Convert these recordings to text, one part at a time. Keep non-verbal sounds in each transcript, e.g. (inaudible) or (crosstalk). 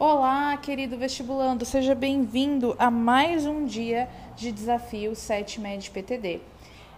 Olá, querido vestibulando, seja bem-vindo a mais um dia de desafio 7 Med PTD.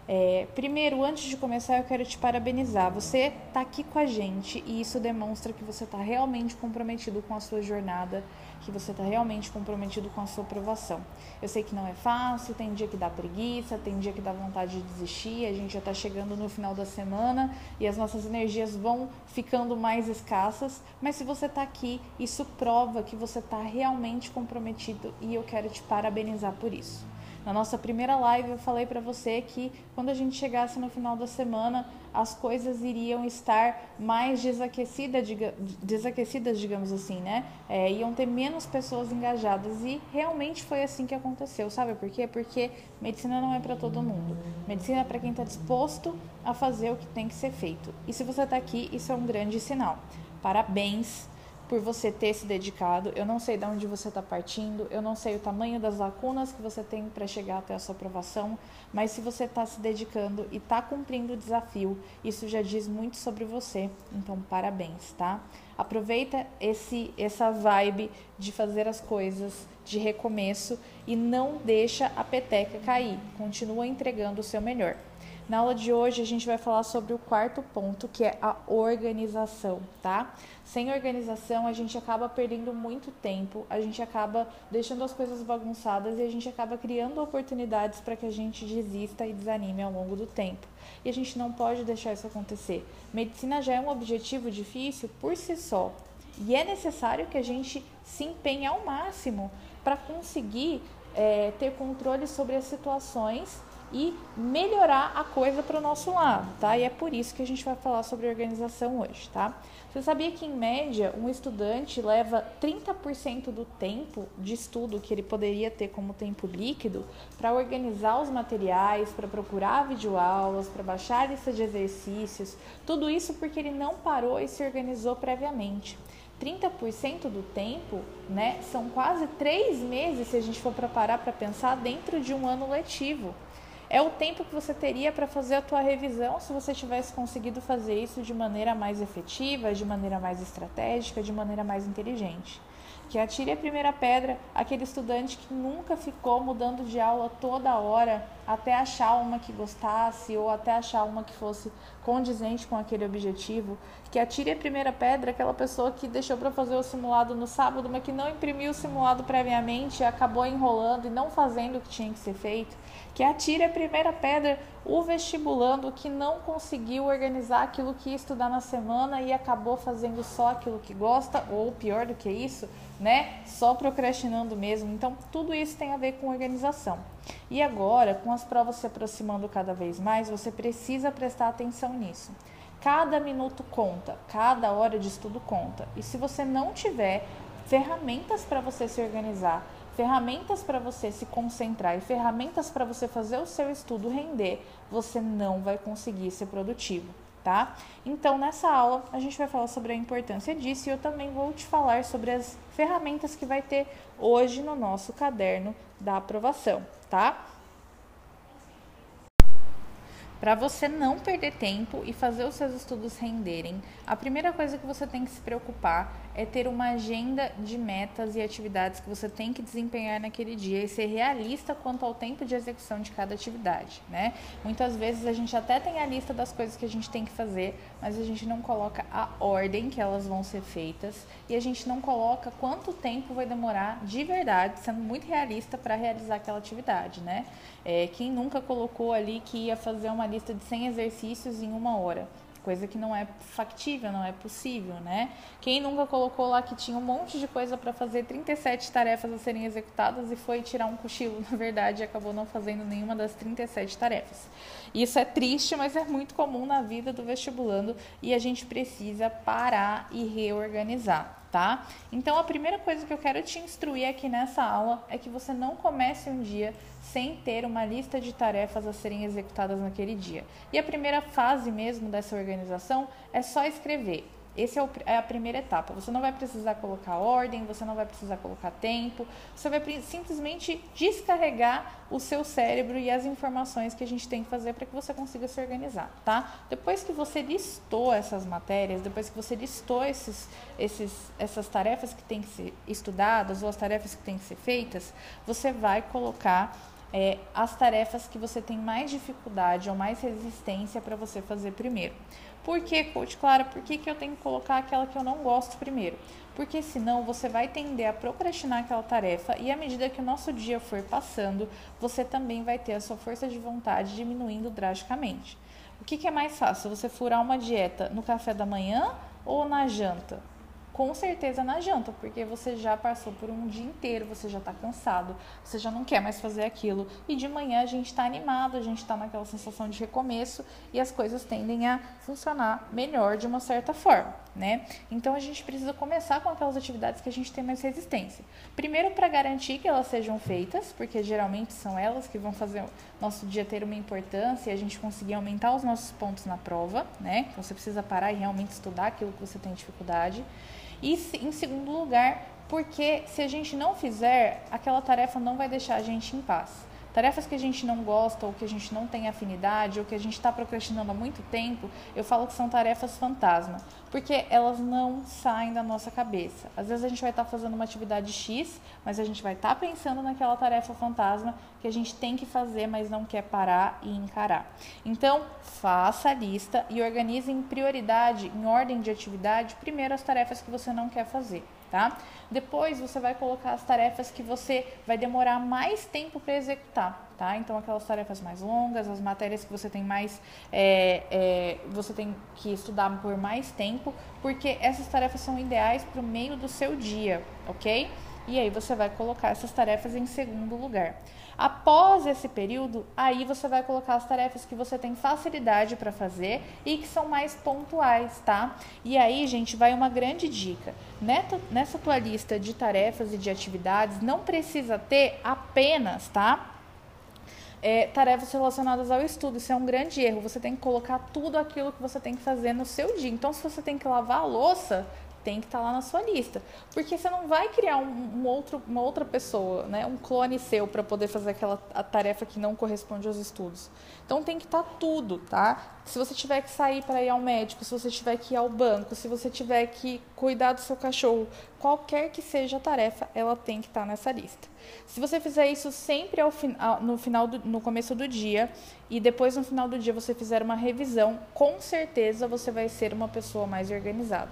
É, primeiro, antes de começar, eu quero te parabenizar. Você está aqui com a gente e isso demonstra que você está realmente comprometido com a sua jornada, que você está realmente comprometido com a sua aprovação. Eu sei que não é fácil, tem dia que dá preguiça, tem dia que dá vontade de desistir, a gente já está chegando no final da semana e as nossas energias vão ficando mais escassas, mas se você está aqui, isso prova que você está realmente comprometido e eu quero te parabenizar por isso. Na nossa primeira live eu falei para você que quando a gente chegasse no final da semana, as coisas iriam estar mais desaquecidas, diga, desaquecidas digamos assim, né? É, iam ter menos pessoas engajadas e realmente foi assim que aconteceu. Sabe por quê? Porque medicina não é para todo mundo. Medicina é para quem está disposto a fazer o que tem que ser feito. E se você está aqui, isso é um grande sinal. Parabéns por você ter se dedicado. Eu não sei de onde você está partindo, eu não sei o tamanho das lacunas que você tem para chegar até a sua aprovação, mas se você está se dedicando e está cumprindo o desafio, isso já diz muito sobre você. Então, parabéns, tá? Aproveita esse essa vibe de fazer as coisas de recomeço e não deixa a peteca cair. Continua entregando o seu melhor. Na aula de hoje a gente vai falar sobre o quarto ponto, que é a organização, tá? Sem organização a gente acaba perdendo muito tempo, a gente acaba deixando as coisas bagunçadas e a gente acaba criando oportunidades para que a gente desista e desanime ao longo do tempo. E a gente não pode deixar isso acontecer. Medicina já é um objetivo difícil por si só, e é necessário que a gente se empenhe ao máximo para conseguir é, ter controle sobre as situações e melhorar a coisa para o nosso lado, tá? E é por isso que a gente vai falar sobre organização hoje, tá? Você sabia que, em média, um estudante leva 30% do tempo de estudo que ele poderia ter como tempo líquido para organizar os materiais, para procurar videoaulas, para baixar lista de exercícios, tudo isso porque ele não parou e se organizou previamente. 30% do tempo, né, são quase três meses se a gente for preparar para pensar dentro de um ano letivo. É o tempo que você teria para fazer a tua revisão se você tivesse conseguido fazer isso de maneira mais efetiva, de maneira mais estratégica, de maneira mais inteligente. Que atire a primeira pedra aquele estudante que nunca ficou mudando de aula toda hora até achar uma que gostasse ou até achar uma que fosse condizente com aquele objetivo. Que atire a primeira pedra aquela pessoa que deixou para fazer o simulado no sábado, mas que não imprimiu o simulado previamente acabou enrolando e não fazendo o que tinha que ser feito que atire a primeira pedra o vestibulando que não conseguiu organizar aquilo que ia estudar na semana e acabou fazendo só aquilo que gosta, ou pior do que isso, né? Só procrastinando mesmo. Então, tudo isso tem a ver com organização. E agora, com as provas se aproximando cada vez mais, você precisa prestar atenção nisso. Cada minuto conta, cada hora de estudo conta. E se você não tiver ferramentas para você se organizar, ferramentas para você se concentrar e ferramentas para você fazer o seu estudo render, você não vai conseguir ser produtivo, tá? Então, nessa aula, a gente vai falar sobre a importância disso e eu também vou te falar sobre as ferramentas que vai ter hoje no nosso caderno da aprovação, tá? Para você não perder tempo e fazer os seus estudos renderem, a primeira coisa que você tem que se preocupar é ter uma agenda de metas e atividades que você tem que desempenhar naquele dia e ser realista quanto ao tempo de execução de cada atividade, né? Muitas vezes a gente até tem a lista das coisas que a gente tem que fazer, mas a gente não coloca a ordem que elas vão ser feitas e a gente não coloca quanto tempo vai demorar de verdade, sendo muito realista para realizar aquela atividade, né? É, quem nunca colocou ali que ia fazer uma lista de 100 exercícios em uma hora? coisa que não é factível, não é possível, né? Quem nunca colocou lá que tinha um monte de coisa para fazer, 37 tarefas a serem executadas e foi tirar um cochilo, (laughs) na verdade, e acabou não fazendo nenhuma das 37 tarefas. Isso é triste, mas é muito comum na vida do vestibulando e a gente precisa parar e reorganizar tá? Então a primeira coisa que eu quero te instruir aqui nessa aula é que você não comece um dia sem ter uma lista de tarefas a serem executadas naquele dia. E a primeira fase mesmo dessa organização é só escrever Essa é, é a primeira etapa. Você não vai precisar colocar ordem, você não vai precisar colocar tempo, você vai simplesmente descarregar o seu cérebro e as informações que a gente tem que fazer para que você consiga se organizar, tá? Depois que você listou essas matérias, depois que você listou esses, esses, essas tarefas que têm que ser estudadas ou as tarefas que têm que ser feitas, você vai colocar é, as tarefas que você tem mais dificuldade ou mais resistência para você fazer primeiro. Por que, coach Clara? Por que, que eu tenho que colocar aquela que eu não gosto primeiro? Porque senão você vai tender a procrastinar aquela tarefa e à medida que o nosso dia for passando, você também vai ter a sua força de vontade diminuindo drasticamente. O que, que é mais fácil? Você furar uma dieta no café da manhã ou na janta? Com certeza na janta, porque você já passou por um dia inteiro, você já está cansado, você já não quer mais fazer aquilo. E de manhã a gente está animado, a gente está naquela sensação de recomeço e as coisas tendem a funcionar melhor de uma certa forma, né? Então a gente precisa começar com aquelas atividades que a gente tem mais resistência. Primeiro para garantir que elas sejam feitas, porque geralmente são elas que vão fazer o nosso dia ter uma importância e a gente conseguir aumentar os nossos pontos na prova, né? Então você precisa parar e realmente estudar aquilo que você tem dificuldade. E em segundo lugar, porque se a gente não fizer, aquela tarefa não vai deixar a gente em paz. Tarefas que a gente não gosta, ou que a gente não tem afinidade, ou que a gente está procrastinando há muito tempo, eu falo que são tarefas fantasma, porque elas não saem da nossa cabeça. Às vezes a gente vai estar tá fazendo uma atividade X, mas a gente vai estar tá pensando naquela tarefa fantasma que a gente tem que fazer, mas não quer parar e encarar. Então, faça a lista e organize em prioridade, em ordem de atividade, primeiro as tarefas que você não quer fazer tá? Depois você vai colocar as tarefas que você vai demorar mais tempo para executar, tá? Então aquelas tarefas mais longas, as matérias que você tem mais, é, é, você tem que estudar por mais tempo, porque essas tarefas são ideais para o meio do seu dia, ok? E aí você vai colocar essas tarefas em segundo lugar. Após esse período, aí você vai colocar as tarefas que você tem facilidade para fazer e que são mais pontuais, tá? E aí, gente, vai uma grande dica. Nessa tua lista de tarefas e de atividades, não precisa ter apenas, tá? É, tarefas relacionadas ao estudo. Isso é um grande erro. Você tem que colocar tudo aquilo que você tem que fazer no seu dia. Então, se você tem que lavar a louça, tem que estar tá lá na sua lista. Porque você não vai criar um, um outro, uma outra pessoa, né? um clone seu para poder fazer aquela tarefa que não corresponde aos estudos. Então tem que estar tá tudo, tá? Se você tiver que sair para ir ao médico, se você tiver que ir ao banco, se você tiver que cuidar do seu cachorro, qualquer que seja a tarefa, ela tem que estar tá nessa lista. Se você fizer isso sempre ao, no final do, no começo do dia e depois no final do dia você fizer uma revisão, com certeza você vai ser uma pessoa mais organizada.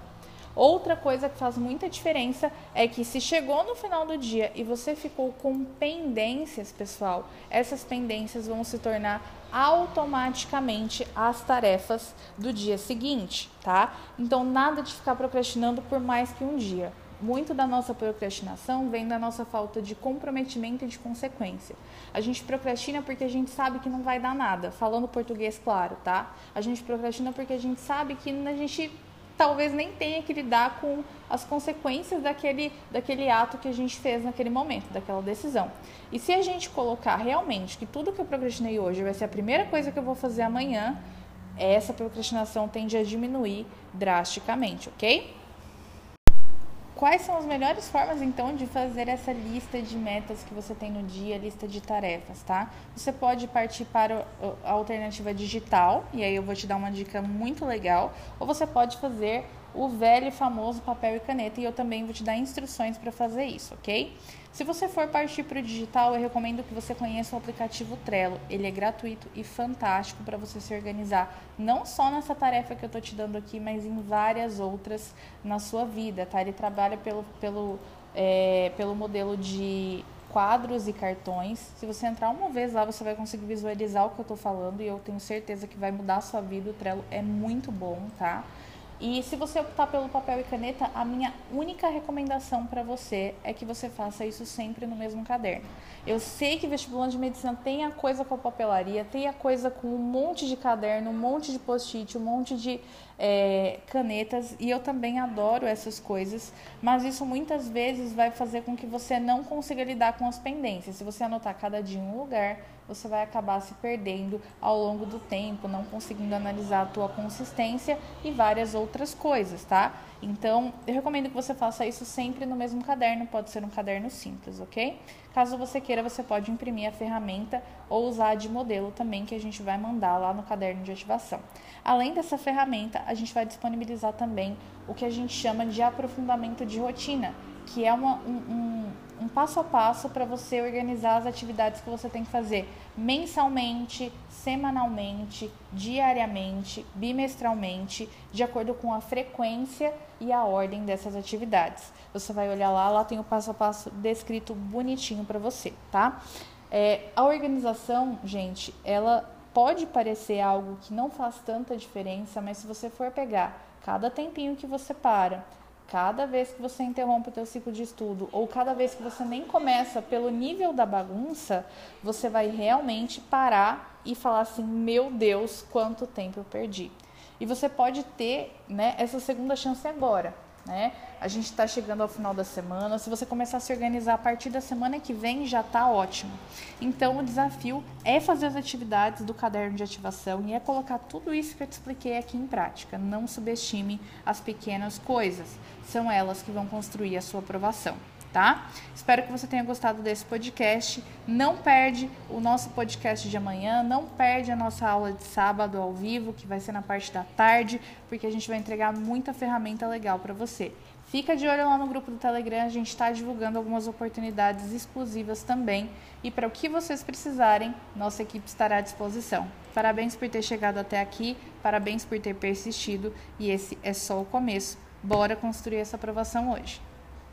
Outra coisa que faz muita diferença é que se chegou no final do dia e você ficou com pendências, pessoal, essas pendências vão se tornar automaticamente as tarefas do dia seguinte, tá? Então nada de ficar procrastinando por mais que um dia. Muito da nossa procrastinação vem da nossa falta de comprometimento e de consequência. A gente procrastina porque a gente sabe que não vai dar nada, falando português claro, tá? A gente procrastina porque a gente sabe que a gente talvez nem tenha que lidar com as consequências daquele, daquele ato que a gente fez naquele momento, daquela decisão. E se a gente colocar realmente que tudo que eu procrastinei hoje vai ser a primeira coisa que eu vou fazer amanhã, essa procrastinação tende a diminuir drasticamente, ok? Quais são as melhores formas então de fazer essa lista de metas que você tem no dia, lista de tarefas, tá? Você pode partir para a alternativa digital, e aí eu vou te dar uma dica muito legal, ou você pode fazer o velho e famoso papel e caneta, e eu também vou te dar instruções para fazer isso, ok? Se você for partir para o digital, eu recomendo que você conheça o aplicativo Trello. Ele é gratuito e fantástico para você se organizar, não só nessa tarefa que eu estou te dando aqui, mas em várias outras na sua vida, tá? Ele trabalha pelo, pelo, é, pelo modelo de quadros e cartões. Se você entrar uma vez lá, você vai conseguir visualizar o que eu estou falando e eu tenho certeza que vai mudar a sua vida. O Trello é muito bom, tá? E se você optar pelo papel e caneta, a minha única recomendação para você é que você faça isso sempre no mesmo caderno. Eu sei que vestibulando de medicina tem a coisa com a papelaria, tem a coisa com um monte de caderno, um monte de post-it, um monte de é, canetas, e eu também adoro essas coisas, mas isso muitas vezes vai fazer com que você não consiga lidar com as pendências. Se você anotar cada dia em um lugar, você vai acabar se perdendo ao longo do tempo, não conseguindo analisar a tua consistência e várias outras coisas, tá? Então, eu recomendo que você faça isso sempre no mesmo caderno, pode ser um caderno simples, ok? Caso você queira, você pode imprimir a ferramenta ou usar de modelo também, que a gente vai mandar lá no caderno de ativação. Além dessa ferramenta, a gente vai disponibilizar também o que a gente chama de aprofundamento de rotina, que é uma, um, um, um passo a passo para você organizar as atividades que você tem que fazer mensalmente, semanalmente, diariamente, bimestralmente, de acordo com a frequência e a ordem dessas atividades. Você vai olhar lá, lá tem o passo a passo descrito bonitinho para você, tá? É, a organização, gente, ela pode parecer algo que não faz tanta diferença, mas se você for pegar cada tempinho que você para, cada vez que você interrompe o teu ciclo de estudo ou cada vez que você nem começa pelo nível da bagunça, você vai realmente parar e falar assim: "Meu Deus, quanto tempo eu perdi". E você pode ter, né, essa segunda chance agora né? A gente está chegando ao final da semana. Se você começar a se organizar a partir da semana que vem, já está ótimo. Então, o desafio é fazer as atividades do caderno de ativação e é colocar tudo isso que eu te expliquei aqui em prática. Não subestime as pequenas coisas. São elas que vão construir a sua aprovação tá? Espero que você tenha gostado desse podcast. Não perde o nosso podcast de amanhã, não perde a nossa aula de sábado ao vivo, que vai ser na parte da tarde, porque a gente vai entregar muita ferramenta legal para você. Fica de olho lá no grupo do Telegram, a gente está divulgando algumas oportunidades exclusivas também. E para o que vocês precisarem, nossa equipe estará à disposição. Parabéns por ter chegado até aqui, parabéns por ter persistido e esse é só o começo. Bora construir essa aprovação hoje.